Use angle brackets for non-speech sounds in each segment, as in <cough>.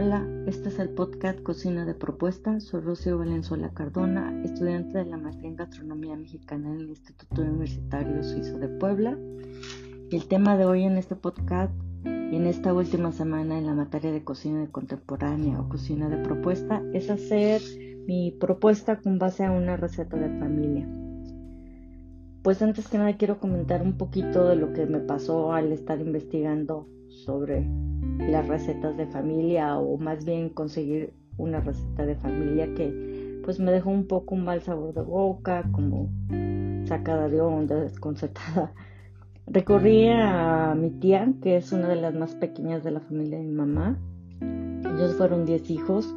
Hola, este es el podcast Cocina de Propuesta. Soy Rocío Valenzuela Cardona, estudiante de la maestría en gastronomía mexicana en el Instituto Universitario Suizo de Puebla. El tema de hoy en este podcast y en esta última semana en la materia de cocina de contemporánea o cocina de propuesta es hacer mi propuesta con base a una receta de familia. Pues antes que nada quiero comentar un poquito de lo que me pasó al estar investigando sobre las recetas de familia o más bien conseguir una receta de familia que pues me dejó un poco un mal sabor de boca, como sacada de onda, desconcertada. Recorrí a mi tía, que es una de las más pequeñas de la familia de mi mamá. Ellos fueron 10 hijos.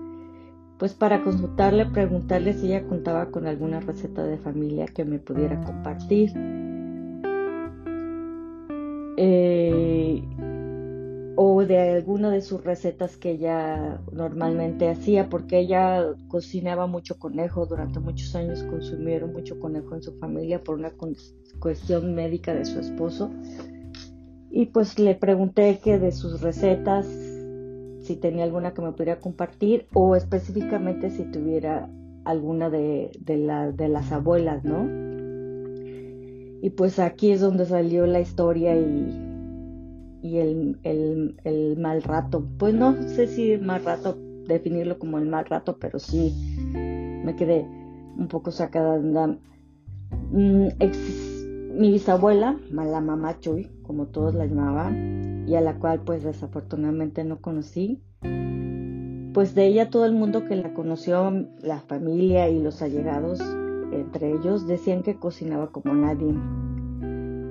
Pues para consultarle, preguntarle si ella contaba con alguna receta de familia que me pudiera compartir. Eh, o de alguna de sus recetas que ella normalmente hacía, porque ella cocinaba mucho conejo, durante muchos años consumieron mucho conejo en su familia por una cuestión médica de su esposo. Y pues le pregunté que de sus recetas, si tenía alguna que me pudiera compartir, o específicamente si tuviera alguna de, de, de las abuelas, ¿no? Y pues aquí es donde salió la historia y y el, el, el, mal rato. Pues no sé si mal rato, definirlo como el mal rato, pero sí me quedé un poco sacada de. Mm, mi bisabuela, la mamá Chuy, como todos la llamaban, y a la cual pues desafortunadamente no conocí, pues de ella todo el mundo que la conoció, la familia y los allegados, entre ellos, decían que cocinaba como nadie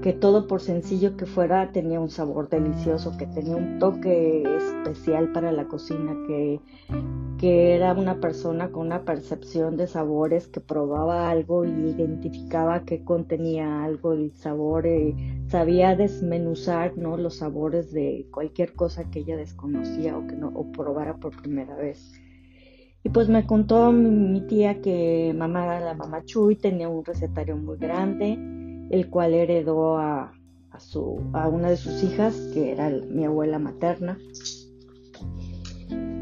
que todo por sencillo que fuera tenía un sabor delicioso, que tenía un toque especial para la cocina, que, que era una persona con una percepción de sabores, que probaba algo y identificaba que contenía algo el sabor, eh, sabía desmenuzar ¿no? los sabores de cualquier cosa que ella desconocía o que no o probara por primera vez. Y pues me contó mi, tía que mamá, la mamá Chuy tenía un recetario muy grande, el cual heredó a, su, a una de sus hijas, que era mi abuela materna.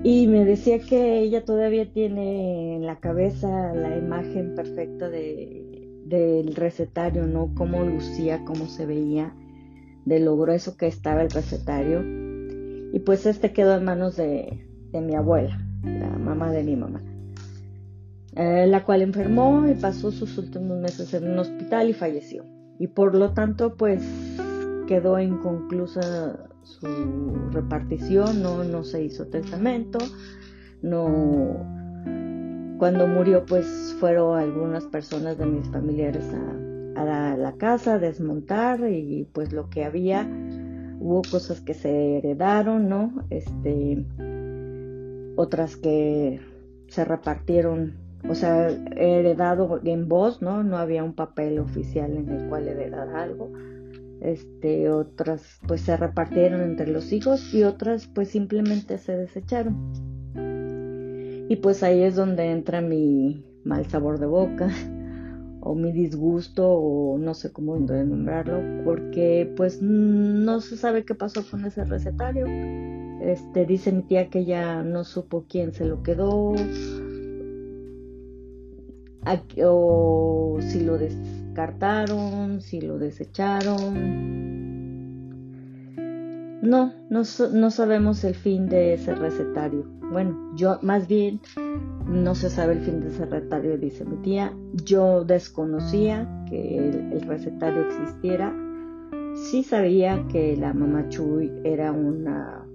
Y me decía que ella todavía tiene en la cabeza la imagen perfecta de, del recetario, ¿no? Cómo lucía, cómo se veía, de lo grueso que estaba el recetario. Y pues este quedó en manos de, de mi abuela, la mamá de mi mamá. Eh, la cual enfermó y pasó sus últimos meses en un hospital y falleció y por lo tanto pues quedó inconclusa su repartición, no, no se hizo testamento, no cuando murió pues fueron algunas personas de mis familiares a, a la, casa a desmontar y pues lo que había hubo cosas que se heredaron, ¿no? Este otras que se repartieron o sea, heredado en voz, ¿no? No había un papel oficial en el cual heredar algo. Este, otras pues se repartieron entre los hijos y otras pues simplemente se desecharon. Y pues ahí es donde entra mi mal sabor de boca <laughs> o mi disgusto o no sé cómo nombrarlo porque pues no se sabe qué pasó con ese recetario. Este dice mi tía que ya no supo quién se lo quedó o si lo descartaron, si lo desecharon. No, no, no, sabemos el fin de ese recetario. Bueno, yo más bien no se sabe el fin de ese recetario, dice mi tía. Yo desconocía que el, recetario existiera. Sí sabía que la mamá Chuy era una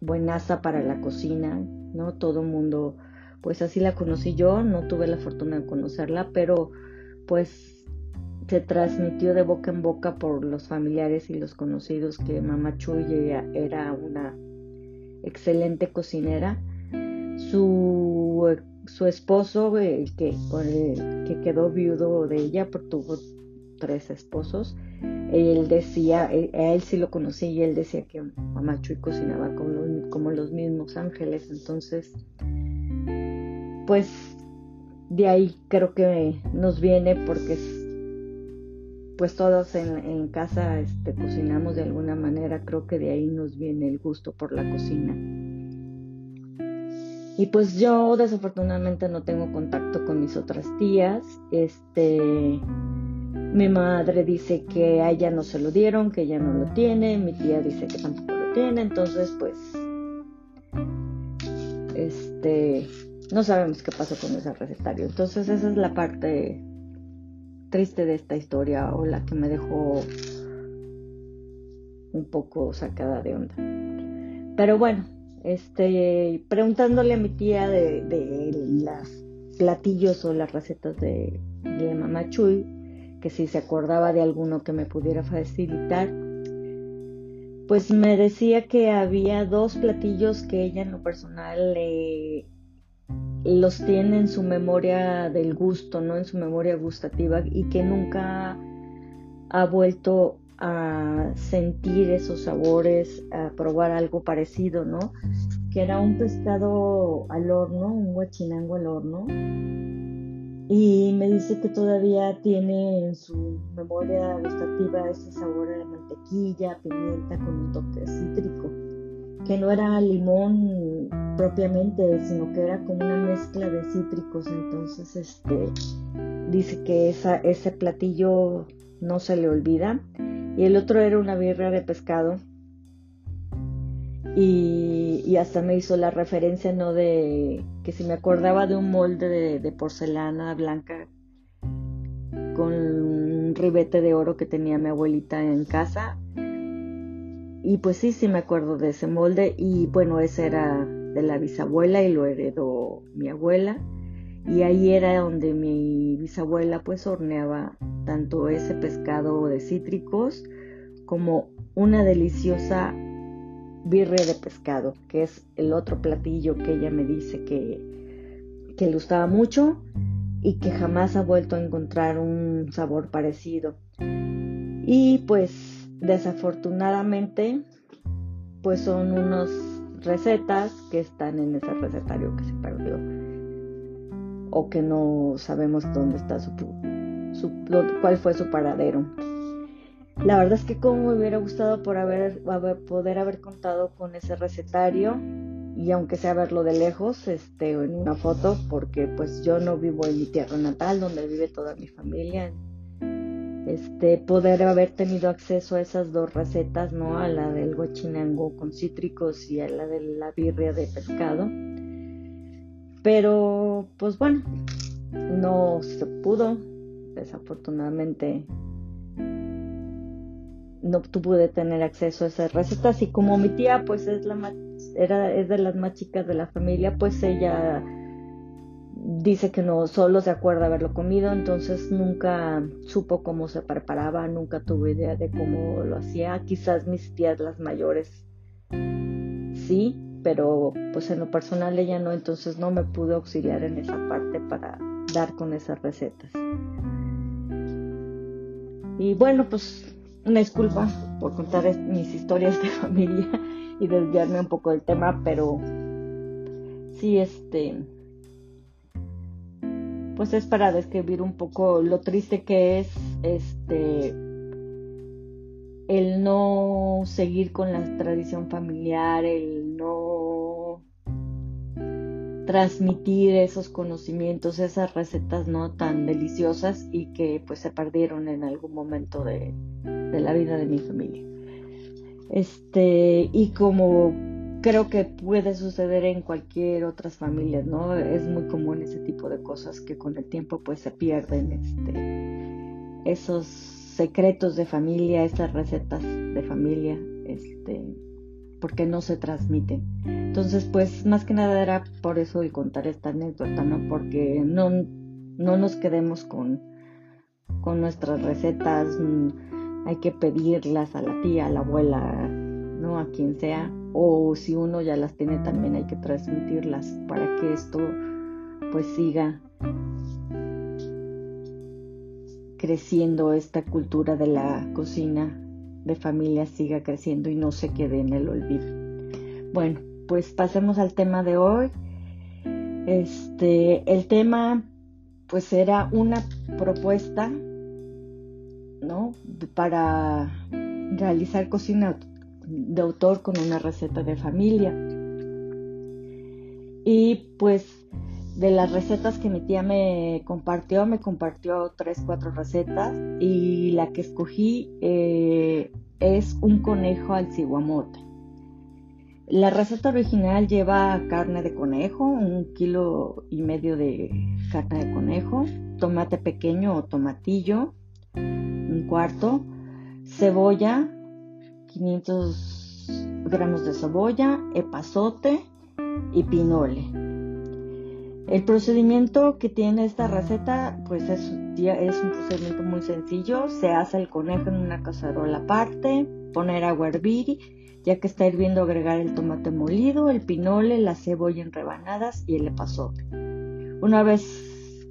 buenaza para la cocina, ¿no? Todo el mundo pues así la conocí yo, no tuve la fortuna de conocerla, pero pues se transmitió de boca en boca por los familiares y los conocidos que Mamá Chuy era una excelente cocinera. Su, su esposo, el que, que quedó viudo de ella, porque tuvo tres esposos, él decía, a él sí lo conocí y él decía que Mamá Chuy cocinaba como, como los mismos ángeles, entonces pues de ahí creo que nos viene porque pues todos en, casa este, cocinamos de alguna manera, creo que de ahí nos viene el gusto por la cocina. Y pues yo desafortunadamente no tengo contacto con mis otras tías. Este, mi madre dice que a ella no se lo dieron, que ella no lo tiene. Mi tía dice que tampoco lo tiene. Entonces, pues, este, no sabemos qué pasó con ese recetario. Entonces, esa es la parte triste de esta historia o la que me dejó un poco sacada de onda. Pero bueno, este, preguntándole a mi tía de, de los platillos o las recetas de, de Mamá Chuy, que si se acordaba de alguno que me pudiera facilitar, pues me decía que había dos platillos que ella en lo personal los tiene en su memoria del gusto, ¿no? En su memoria gustativa y que nunca ha vuelto a sentir esos sabores, a probar algo parecido, ¿no? Que era un pescado al horno, un guachinango al horno. Y me dice que todavía tiene en su memoria gustativa ese sabor de mantequilla, pimienta con un toque cítrico. Que no era limón propiamente, sino que era como una mezcla de cítricos. Entonces, este, dice que ese platillo no se le olvida y el otro era una birria de pescado. Y, hasta me hizo la referencia, ¿no? De que si me acordaba de un molde de, porcelana blanca con un ribete de oro que tenía mi abuelita en casa. Y pues sí, sí me acuerdo de ese molde. Y bueno, ese era de la bisabuela y lo heredó mi abuela. Y ahí era donde mi bisabuela pues horneaba tanto ese pescado de cítricos como una deliciosa birria de pescado, que es el otro platillo que ella me dice que, que le gustaba mucho y que jamás ha vuelto a encontrar un sabor parecido. Y pues desafortunadamente pues son unas recetas que están en ese recetario que se perdió o que no sabemos dónde está su, su cuál fue su paradero. La verdad es que como me hubiera gustado por haber, poder haber contado con ese recetario y aunque sea verlo de lejos, este, en una foto, porque pues yo no vivo en mi tierra natal, donde vive toda mi familia. Este, poder haber tenido acceso a esas dos recetas, ¿no? A la del guachinango con cítricos y a la de la birria de pescado. Pero, pues bueno, no se pudo. Desafortunadamente no pude tener acceso a esas recetas y como mi tía pues es la era es de las más chicas de la familia pues ella dice que no solo se acuerda haberlo comido entonces nunca supo cómo se preparaba nunca tuve idea de cómo lo hacía. Quizás mis tías las mayores sí pero pues en lo personal ella no entonces no me pudo auxiliar en esa parte para dar con esas recetas. Y bueno pues una disculpa por contar mis historias de <laughs> familia y desviarme un poco del tema, pero sí, este, pues es para describir un poco lo triste que es, este, el no seguir con la tradición familiar, el no transmitir esos conocimientos, esas recetas no tan deliciosas y que pues se perdieron en algún momento de, de la vida de mi familia. Este, y como creo que puede suceder en cualquier otras familias, ¿no? Es muy común ese tipo de cosas que con el tiempo pues se pierden este esos secretos de familia, esas recetas de familia, este porque no se transmiten. Entonces, pues más que nada era por eso y contar esta anécdota, ¿no? Porque no, no nos quedemos con, con nuestras recetas, hay que pedirlas a la tía, a la abuela, ¿no? A quien sea. O si uno ya las tiene también hay que transmitirlas para que esto pues siga creciendo esta cultura de la cocina de familia siga creciendo y no se quede en el olvido. Bueno, pues pasemos al tema de hoy. Este, el tema pues era una propuesta ¿no? Para realizar cocina de autor con una receta de familia. Y pues de las recetas que mi tía me compartió, me compartió tres, cuatro recetas y la que escogí eh, es un conejo al ciguamote. La receta original lleva carne de conejo, un kilo y medio de carne de conejo, tomate pequeño o tomatillo, un cuarto, cebolla, 500 gramos de cebolla, epazote y pinole. El procedimiento que tiene esta receta, pues es, un procedimiento muy sencillo. Se hace el conejo en una cacerola aparte, poner agua a hervir ya que está hirviendo agregar el tomate molido, el pinole, la cebolla en rebanadas y el epazote. Una vez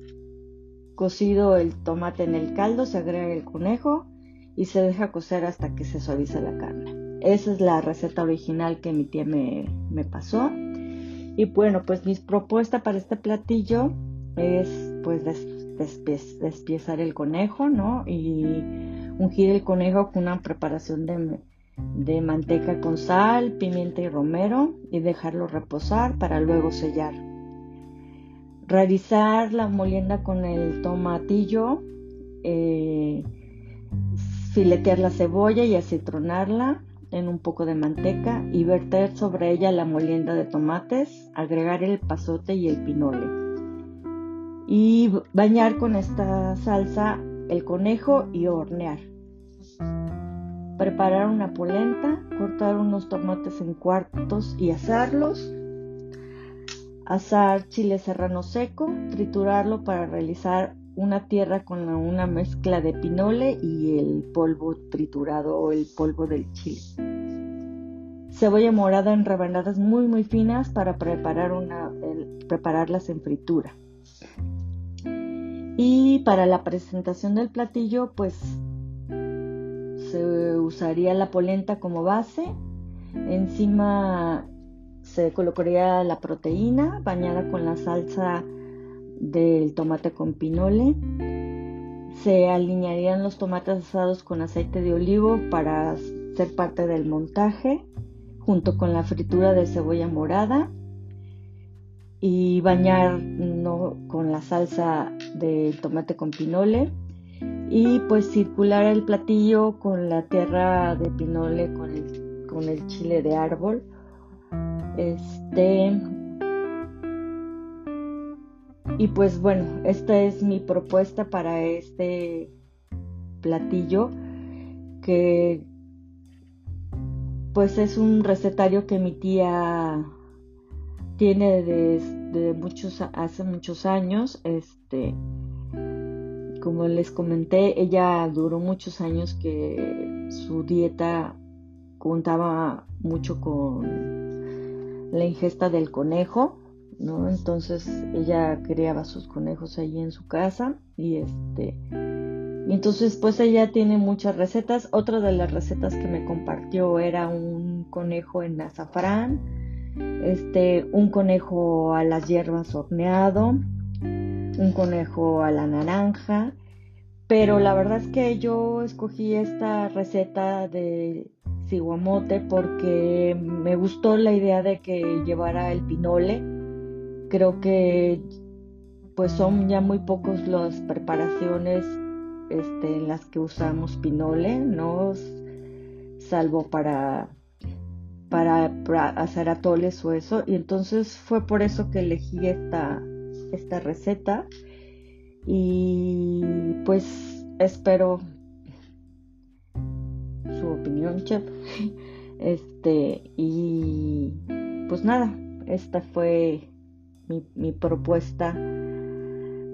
cocido el tomate en el caldo, se agrega el conejo y se deja cocer hasta que se suavice la carne. Esa es la receta original que mi tía me, pasó. Y bueno, pues mi propuesta para este platillo es pues despiezar el conejo, ¿no? Y ungir el conejo con una preparación de de manteca con sal, pimienta y romero y dejarlo reposar para luego sellar. Realizar la molienda con el tomatillo, eh, filetear la cebolla y acitronarla en un poco de manteca y verter sobre ella la molienda de tomates, agregar el pasote y el pinole. Y bañar con esta salsa el conejo y hornear. Preparar una polenta, cortar unos tomates en cuartos y asarlos. Asar chile serrano seco, triturarlo para realizar una tierra con una mezcla de pinole y el polvo triturado o el polvo del chile. Cebolla morada en rebanadas muy muy finas para preparar una, prepararlas en fritura. Y para la presentación del platillo, pues se usaría la polenta como base, encima se colocaría la proteína bañada con la salsa del tomate con pinole, se alinearían los tomates asados con aceite de olivo para ser parte del montaje, junto con la fritura de cebolla morada y bañar con la salsa del tomate con pinole y pues circular el platillo con la tierra de pinole con el, con el chile de árbol. Este y pues bueno esta es mi propuesta para este platillo que pues es un recetario que mi tía tiene desde muchos hace muchos años este como les comenté, ella duró muchos años que su dieta contaba mucho con la ingesta del conejo, ¿no? Entonces ella criaba sus conejos allí en su casa y este y entonces pues ella tiene muchas recetas. Otra de las recetas que me compartió era un conejo en azafrán, este un conejo a las hierbas horneado, un conejo a la naranja, pero la verdad es que yo escogí esta receta de ciguamote porque me gustó la idea de que llevara el pinole. Creo que pues son ya muy pocos las preparaciones este, en las que usamos pinole, ¿no? Salvo para, para, hacer atoles o eso. Y entonces fue por eso que elegí esta, esta receta y pues espero su opinión, chef. <laughs> Este, y pues nada, esta fue mi, propuesta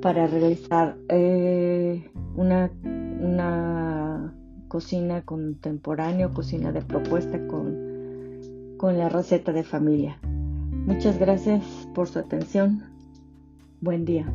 para realizar eh, una, una cocina contemporánea, cocina de propuesta con, con la receta de familia. Muchas gracias por su atención. Buen día.